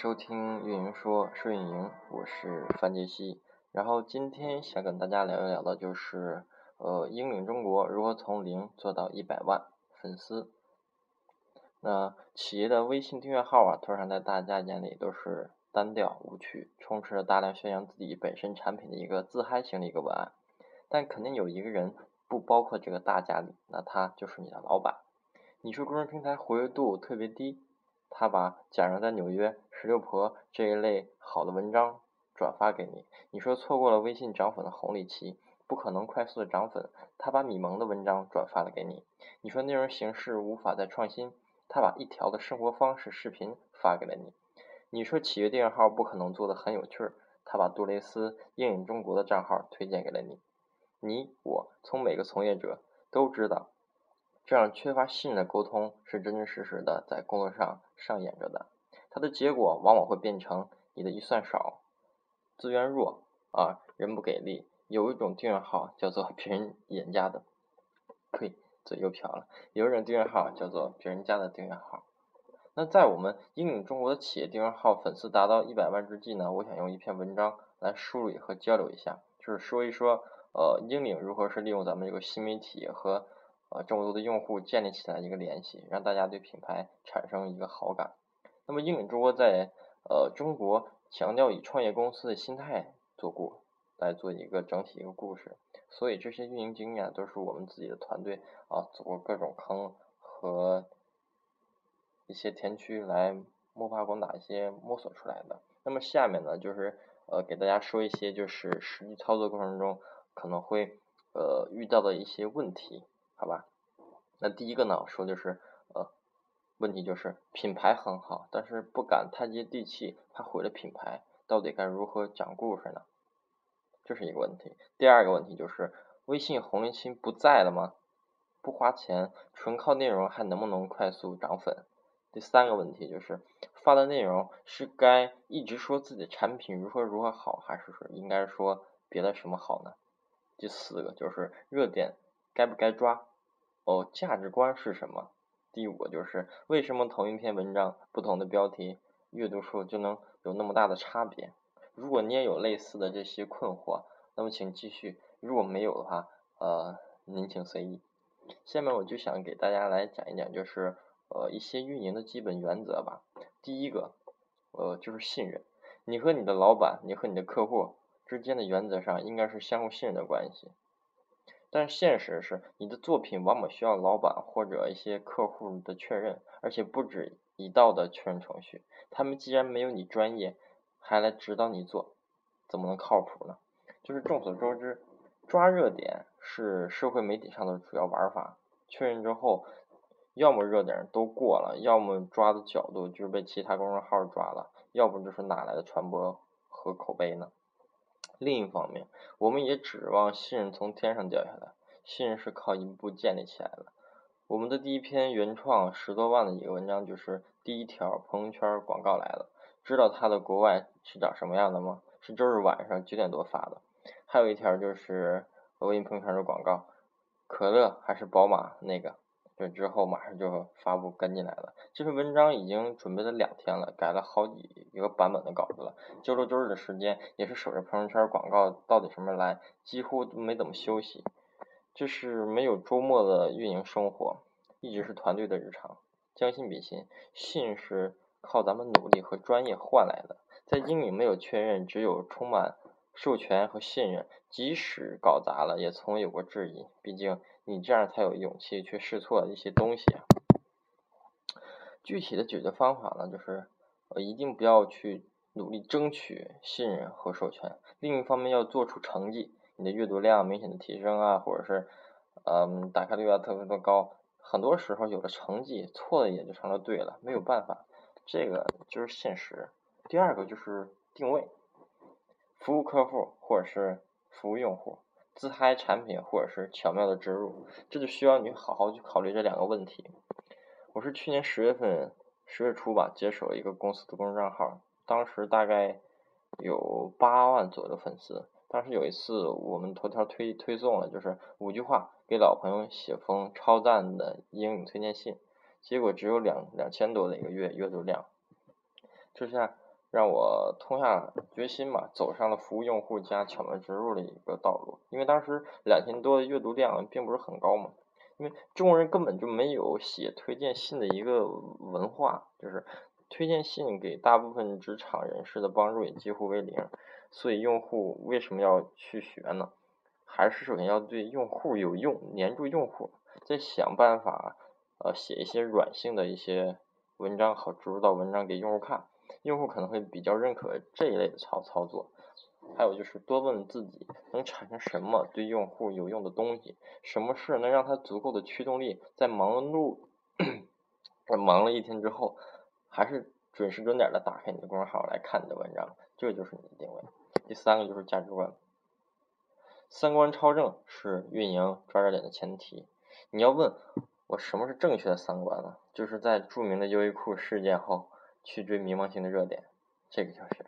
收听运营说说运营，我是范杰西。然后今天想跟大家聊一聊的就是，呃，英领中国如何从零做到一百万粉丝。那企业的微信订阅号啊，通常在大家眼里都是单调无趣，充斥着大量宣扬自己本身产品的一个自嗨型的一个文案。但肯定有一个人不包括这个大家里，那他就是你的老板。你说公众平台活跃度特别低。他把假如在纽约石榴婆这一类好的文章转发给你，你说错过了微信涨粉的红利期，不可能快速的涨粉。他把米蒙的文章转发了给你，你说内容形式无法再创新，他把一条的生活方式视频发给了你。你说企业订阅号不可能做的很有趣儿，他把杜蕾斯英语中国的账号推荐给了你。你我从每个从业者都知道。这样缺乏信任的沟通是真真实实的在工作上上演着的，它的结果往往会变成你的预算少，资源弱啊，人不给力。有一种订阅号叫做别人眼家的，呸，嘴又瓢了。有一种订阅号叫做别人家的订阅号。那在我们英领中国的企业订阅号粉丝达到一百万之际呢，我想用一篇文章来梳理和交流一下，就是说一说呃英领如何是利用咱们这个新媒体和。啊，这么多的用户建立起来一个联系，让大家对品牌产生一个好感。那么英领中国在呃中国强调以创业公司的心态做过来做一个整体一个故事，所以这些运营经验都是我们自己的团队啊走过各种坑和一些田区来摸爬滚打一些摸索出来的。那么下面呢就是呃给大家说一些就是实际操作过程中可能会呃遇到的一些问题。好吧，那第一个呢，说就是呃，问题就是品牌很好，但是不敢太接地气，怕毁了品牌，到底该如何讲故事呢？这是一个问题。第二个问题就是微信红利期不在了吗？不花钱，纯靠内容还能不能快速涨粉？第三个问题就是发的内容是该一直说自己产品如何如何好，还是说应该说别的什么好呢？第四个就是热点该不该抓？哦，价值观是什么？第五个就是为什么同一篇文章不同的标题阅读数就能有那么大的差别？如果你也有类似的这些困惑，那么请继续；如果没有的话，呃，您请随意。下面我就想给大家来讲一讲，就是呃一些运营的基本原则吧。第一个，呃，就是信任。你和你的老板，你和你的客户之间的原则上应该是相互信任的关系。但现实是，你的作品往往需要老板或者一些客户的确认，而且不止一道的确认程序。他们既然没有你专业，还来指导你做，怎么能靠谱呢？就是众所周知，抓热点是社会媒体上的主要玩法。确认之后，要么热点都过了，要么抓的角度就是被其他公众号抓了，要不就是哪来的传播和口碑呢？另一方面，我们也指望信任从天上掉下来，信任是靠一步步建立起来的。我们的第一篇原创十多万的一个文章，就是第一条朋友圈广告来了。知道它的国外是长什么样的吗？是周日晚上九点多发的。还有一条就是微信朋友圈的广告，可乐还是宝马那个。这之后马上就发布跟进来了。这篇文章已经准备了两天了，改了好几一个版本的稿子了。周六周日的时间也是守着朋友圈广告到底什么来，几乎没怎么休息。这是没有周末的运营生活，一直是团队的日常。将心比心，信是靠咱们努力和专业换来的。在英语没有确认，只有充满授权和信任。即使搞砸了，也从未有过质疑。毕竟。你这样才有勇气去试错一些东西。具体的解决方法呢，就是呃，一定不要去努力争取信任和授权。另一方面，要做出成绩，你的阅读量明显的提升啊，或者是嗯，打开率要特别的高。很多时候，有了成绩，错的也就成了对了，没有办法，这个就是现实。第二个就是定位，服务客户或者是服务用户。自嗨产品或者是巧妙的植入，这就需要你好好去考虑这两个问题。我是去年十月份十月初吧，接手了一个公司的公众账号，当时大概有八万左右粉丝。当时有一次我们头条推推送了，就是五句话给老朋友写封超赞的英语推荐信，结果只有两两千多的一个月阅读量。这下让我痛下决心嘛，走上了服务用户加巧妙植入的一个道路。因为当时两千多的阅读量并不是很高嘛，因为中国人根本就没有写推荐信的一个文化，就是推荐信给大部分职场人士的帮助也几乎为零。所以用户为什么要去学呢？还是首先要对用户有用，黏住用户，再想办法呃写一些软性的一些文章，好植入到文章给用户看。用户可能会比较认可这一类的操操作，还有就是多问自己能产生什么对用户有用的东西，什么事能让他足够的驱动力，在忙碌 在忙了一天之后，还是准时准点的打开你的公众号来看你的文章，这就是你的定位。第三个就是价值观，三观超正是运营抓热点的前提。你要问我什么是正确的三观呢？就是在著名的优衣库事件后。去追迷茫型的热点，这个就是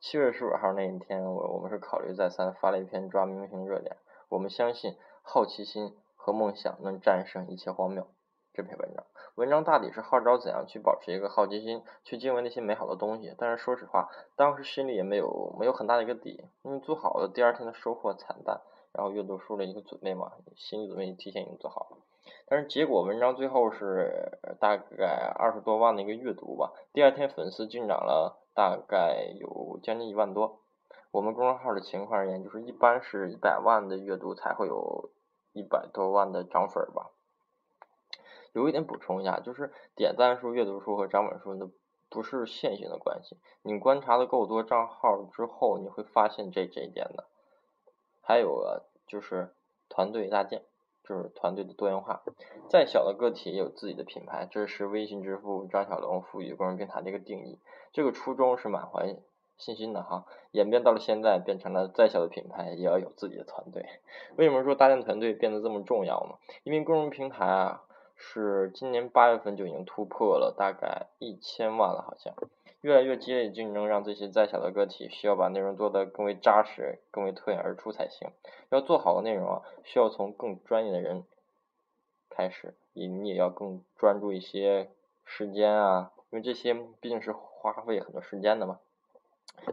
七月十五号那一天，我我们是考虑再三发了一篇抓迷茫型的热点。我们相信好奇心和梦想能战胜一切荒谬。这篇文章，文章大抵是号召怎样去保持一个好奇心，去敬畏那些美好的东西。但是说实话，当时心里也没有没有很大的一个底，因为做好了第二天的收获惨淡，然后阅读书的一个准备嘛，心理准备提前已经做好了。但是结果文章最后是大概二十多万的一个阅读吧，第二天粉丝净涨了大概有将近一万多。我们公众号的情况而言，就是一般是一百万的阅读才会有一百多万的涨粉吧。有一点补充一下，就是点赞数、阅读数和涨粉数的不是线性的关系。你观察的够多账号之后，你会发现这这一点的。还有啊，就是团队搭建。就是团队的多元化，再小的个体也有自己的品牌，这是微信支付张小龙赋予公众平台的一个定义。这个初衷是满怀信心的哈，演变到了现在，变成了再小的品牌也要有自己的团队。为什么说搭建团队变得这么重要呢？因为公众平台啊，是今年八月份就已经突破了大概一千万了，好像。越来越激烈的竞争，让这些再小的个体需要把内容做得更为扎实、更为脱颖而出才行。要做好的内容啊，需要从更专业的人开始，你你也要更专注一些时间啊，因为这些毕竟是花费很多时间的嘛。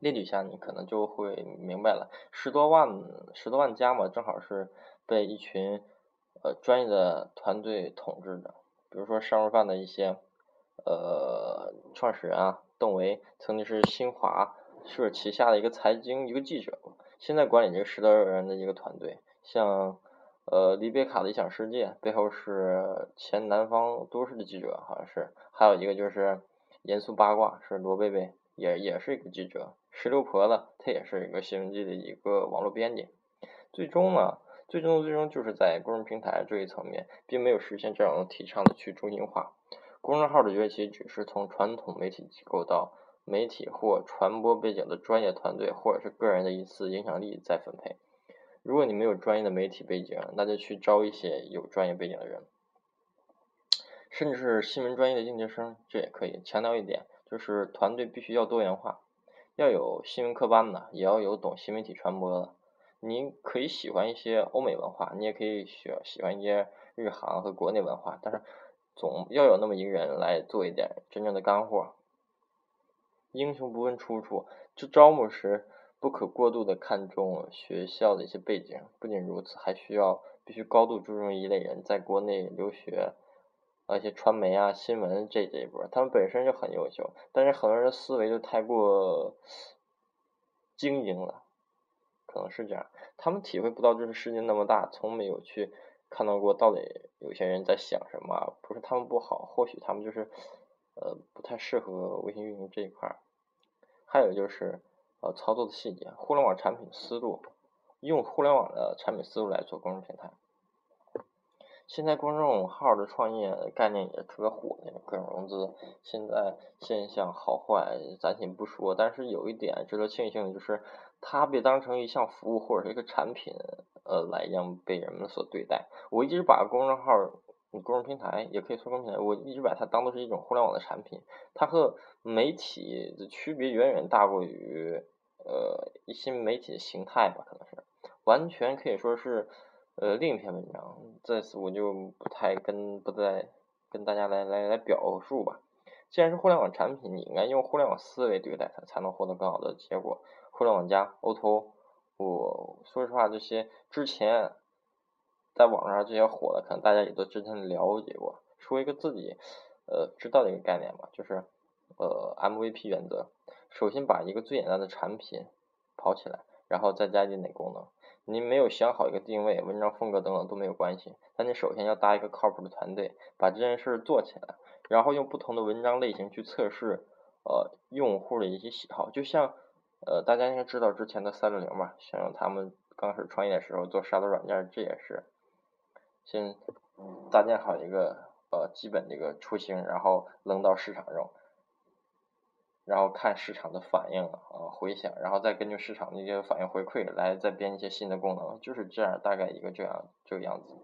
列举一下，你可能就会明白了。十多万、十多万加嘛，正好是被一群呃专业的团队统治的。比如说商务饭的一些呃创始人啊。邓维曾经是新华社旗下的一个财经一个记者，现在管理这个十多人的一个团队。像呃李贝卡的理想世界背后是前南方都市的记者，好像是。还有一个就是严肃八卦是罗贝贝，也也是一个记者。石榴婆子她也是一个新闻记的一个网络编辑。最终呢，最终最终就是在公众平台这一层面，并没有实现这种提倡的去中心化。公众号的崛起只是从传统媒体机构到媒体或传播背景的专业团队，或者是个人的一次影响力再分配。如果你没有专业的媒体背景，那就去招一些有专业背景的人，甚至是新闻专业的应届生，这也可以。强调一点，就是团队必须要多元化，要有新闻科班的，也要有懂新媒体传播的。你可以喜欢一些欧美文化，你也可以喜喜欢一些日韩和国内文化，但是。总要有那么一个人来做一点真正的干货。英雄不问出处，就招募时不可过度的看重学校的一些背景。不仅如此，还需要必须高度注重一类人在国内留学，而且传媒啊、新闻这这一波，他们本身就很优秀，但是很多人的思维就太过精英了，可能是这样，他们体会不到这个世界那么大，从没有去。看到过到底有些人在想什么？不是他们不好，或许他们就是呃不太适合微信运营这一块儿。还有就是呃操作的细节，互联网产品思路，用互联网的产品思路来做公众平台。现在公众号的创业概念也特别火，那个各种融资，现在现象好坏咱先不说，但是有一点值得庆幸的就是，它被当成一项服务或者是一个产品，呃，来一样被人们所对待。我一直把公众号、公众平台也可以说公众平台，我一直把它当做是一种互联网的产品，它和媒体的区别远远大过于呃一些媒体的形态吧，可能是完全可以说是。呃，另一篇文章，在此我就不太跟不再跟大家来来来表述吧。既然是互联网产品，你应该用互联网思维对待它，才能获得更好的结果。互联网加 O to O 我说实话，这些之前在网上这些火的，可能大家也都之前了解过。说一个自己呃知道的一个概念吧，就是呃 MVP 原则。首先把一个最简单的产品跑起来，然后再加一点点功能。你没有想好一个定位、文章风格等等都没有关系，但你首先要搭一个靠谱的团队，把这件事做起来，然后用不同的文章类型去测试呃用户的一些喜好。就像呃大家应该知道之前的三六零吧，像他们刚开始创业的时候做杀毒软件，这也是先搭建好一个呃基本这个雏形，然后扔到市场中。然后看市场的反应啊回响，然后再根据市场的一些反应回馈来再编一些新的功能，就是这样大概一个这样这个样子。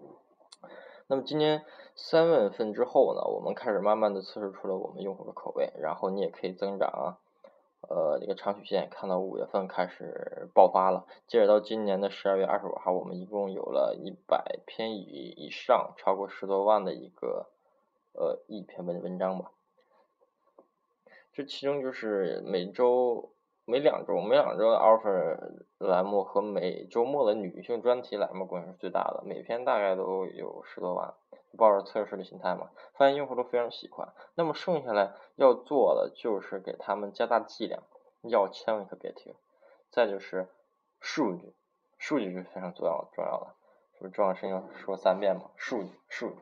那么今年三月份之后呢，我们开始慢慢的测试出了我们用户的口味，然后你也可以增长啊，呃这个长曲线看到五月份开始爆发了，截止到今年的十二月二十五号，我们一共有了一百篇以以上，超过十多万的一个呃一篇文文章吧。这其中就是每周、每两周、每两周的 offer 栏目和每周末的女性专题栏目贡献是最大的，每篇大概都有十多万。抱着测试的心态嘛，发现用户都非常喜欢。那么剩下来要做的就是给他们加大剂量，要千万可别停。再就是数据，数据是非常重要重要的，是不是重要事情说三遍嘛？数据，数据。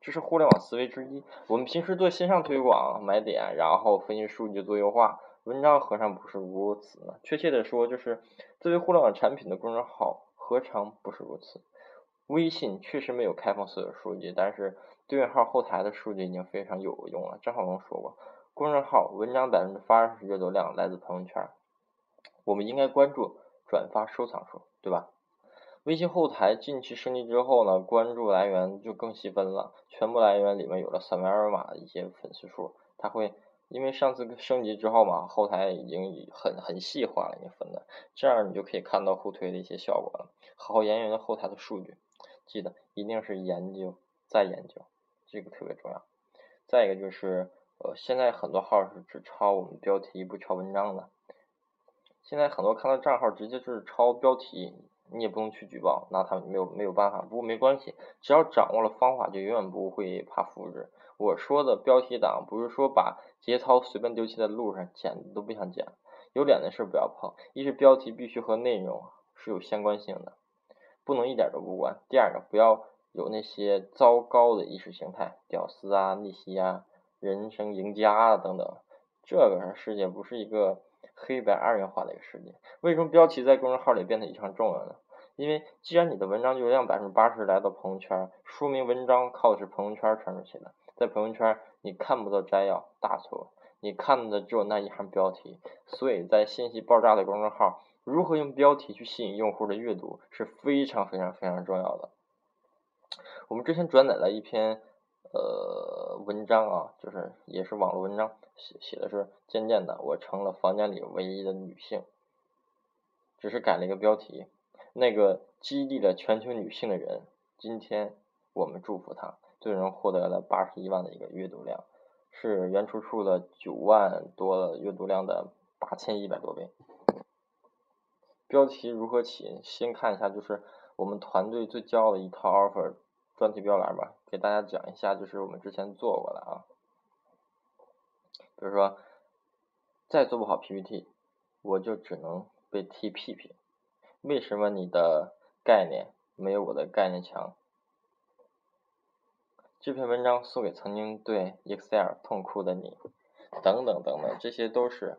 这是互联网思维之一。我们平时做线上推广，买点，然后分析数据做优化，文章何尝不是如此呢？确切的说，就是作为互联网产品的公众号，何尝不是如此？微信确实没有开放所有数据，但是对应号后台的数据已经非常有用了。张小龙说过，公众号文章百分之八十阅读量来自朋友圈，我们应该关注转发收藏数，对吧？微信后台近期升级之后呢，关注来源就更细分了，全部来源里面有了扫描二维码的一些粉丝数，它会因为上次升级之后嘛，后台已经很很细化了，已经分的，这样你就可以看到互推的一些效果了。好好研究后台的数据，记得一定是研究再研究，这个特别重要。再一个就是呃，现在很多号是只抄我们标题不抄文章的，现在很多看到账号直接就是抄标题。你也不用去举报，那他们没有没有办法。不过没关系，只要掌握了方法，就永远不会怕复制。我说的标题党，不是说把节操随便丢弃在路上，捡都不想捡。有脸的事不要碰。一是标题必须和内容是有相关性的，不能一点都不关。第二个，不要有那些糟糕的意识形态，屌丝啊、逆袭啊、人生赢家啊等等。这个世界不是一个。黑白二元化的一个世界，为什么标题在公众号里变得异常重要呢？因为既然你的文章流量百分之八十来到朋友圈，说明文章靠的是朋友圈传出去的，在朋友圈你看不到摘要，大错，你看的只有那一行标题。所以在信息爆炸的公众号，如何用标题去吸引用户的阅读是非常非常非常重要的。我们之前转载了一篇。呃，文章啊，就是也是网络文章，写写的是渐渐的，我成了房间里唯一的女性，只是改了一个标题。那个激励了全球女性的人，今天我们祝福她，最终获得了八十一万的一个阅读量，是原出处的九万多阅读量的八千一百多倍。标题如何起？先看一下，就是我们团队最骄傲的一套 offer。专题标栏吧，给大家讲一下，就是我们之前做过的啊，比如说再做不好 PPT，我就只能被踢屁屁。为什么你的概念没有我的概念强？这篇文章送给曾经对 Excel 痛哭的你，等等等等，这些都是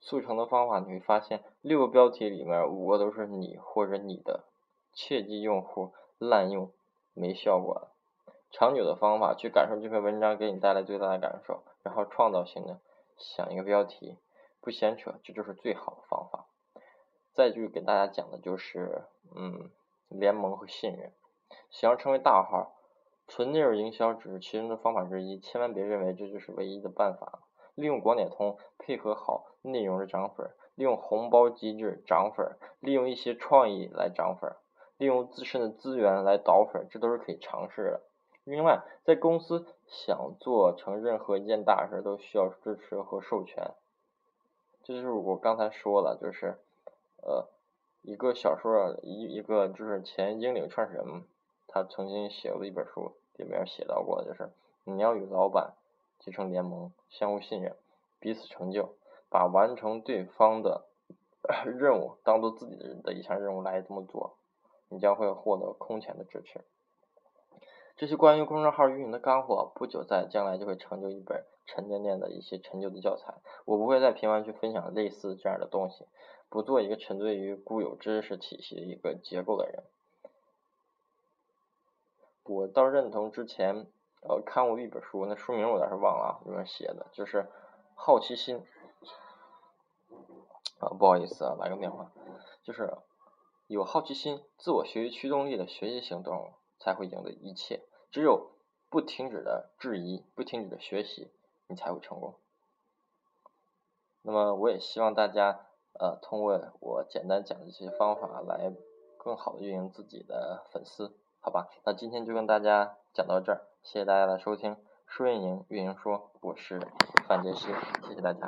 速成的方法。你会发现，六个标题里面五个都是你或者你的，切记用户。滥用没效果了，长久的方法去感受这篇文章给你带来最大的感受，然后创造性的想一个标题，不闲扯，这就是最好的方法。再就给大家讲的就是，嗯，联盟和信任。想要成为大号，纯内容营销只是其中的方法之一，千万别认为这就是唯一的办法。利用广点通配合好内容的涨粉，利用红包机制涨粉，利用一些创意来涨粉。利用自身的资源来导粉，这都是可以尝试的。另外，在公司想做成任何一件大事，都需要支持和授权。这就是我刚才说了，就是呃，一个小说一一个就是前英领创始人，他曾经写过一本书，里面写到过，就是你要与老板结成联盟，相互信任，彼此成就，把完成对方的 任务当做自己的一项任务来这么做，你将会获得空前的支持。这些关于公众号运营的干货，不久在将来就会成就一本沉甸甸的一些陈旧的教材。我不会再频繁去分享类似这样的东西，不做一个沉醉于固有知识体系的一个结构的人。我倒认同之前呃看过一本书，那书名我倒是忘了啊，里面写的就是好奇心啊，不好意思啊，来个电话，就是有好奇心、自我学习驱动力的学习型动物。才会赢得一切。只有不停止的质疑，不停止的学习，你才会成功。那么，我也希望大家呃，通过我简单讲的这些方法来更好的运营自己的粉丝，好吧？那今天就跟大家讲到这儿，谢谢大家的收听。说运营，运营说，我是范杰希，谢谢大家。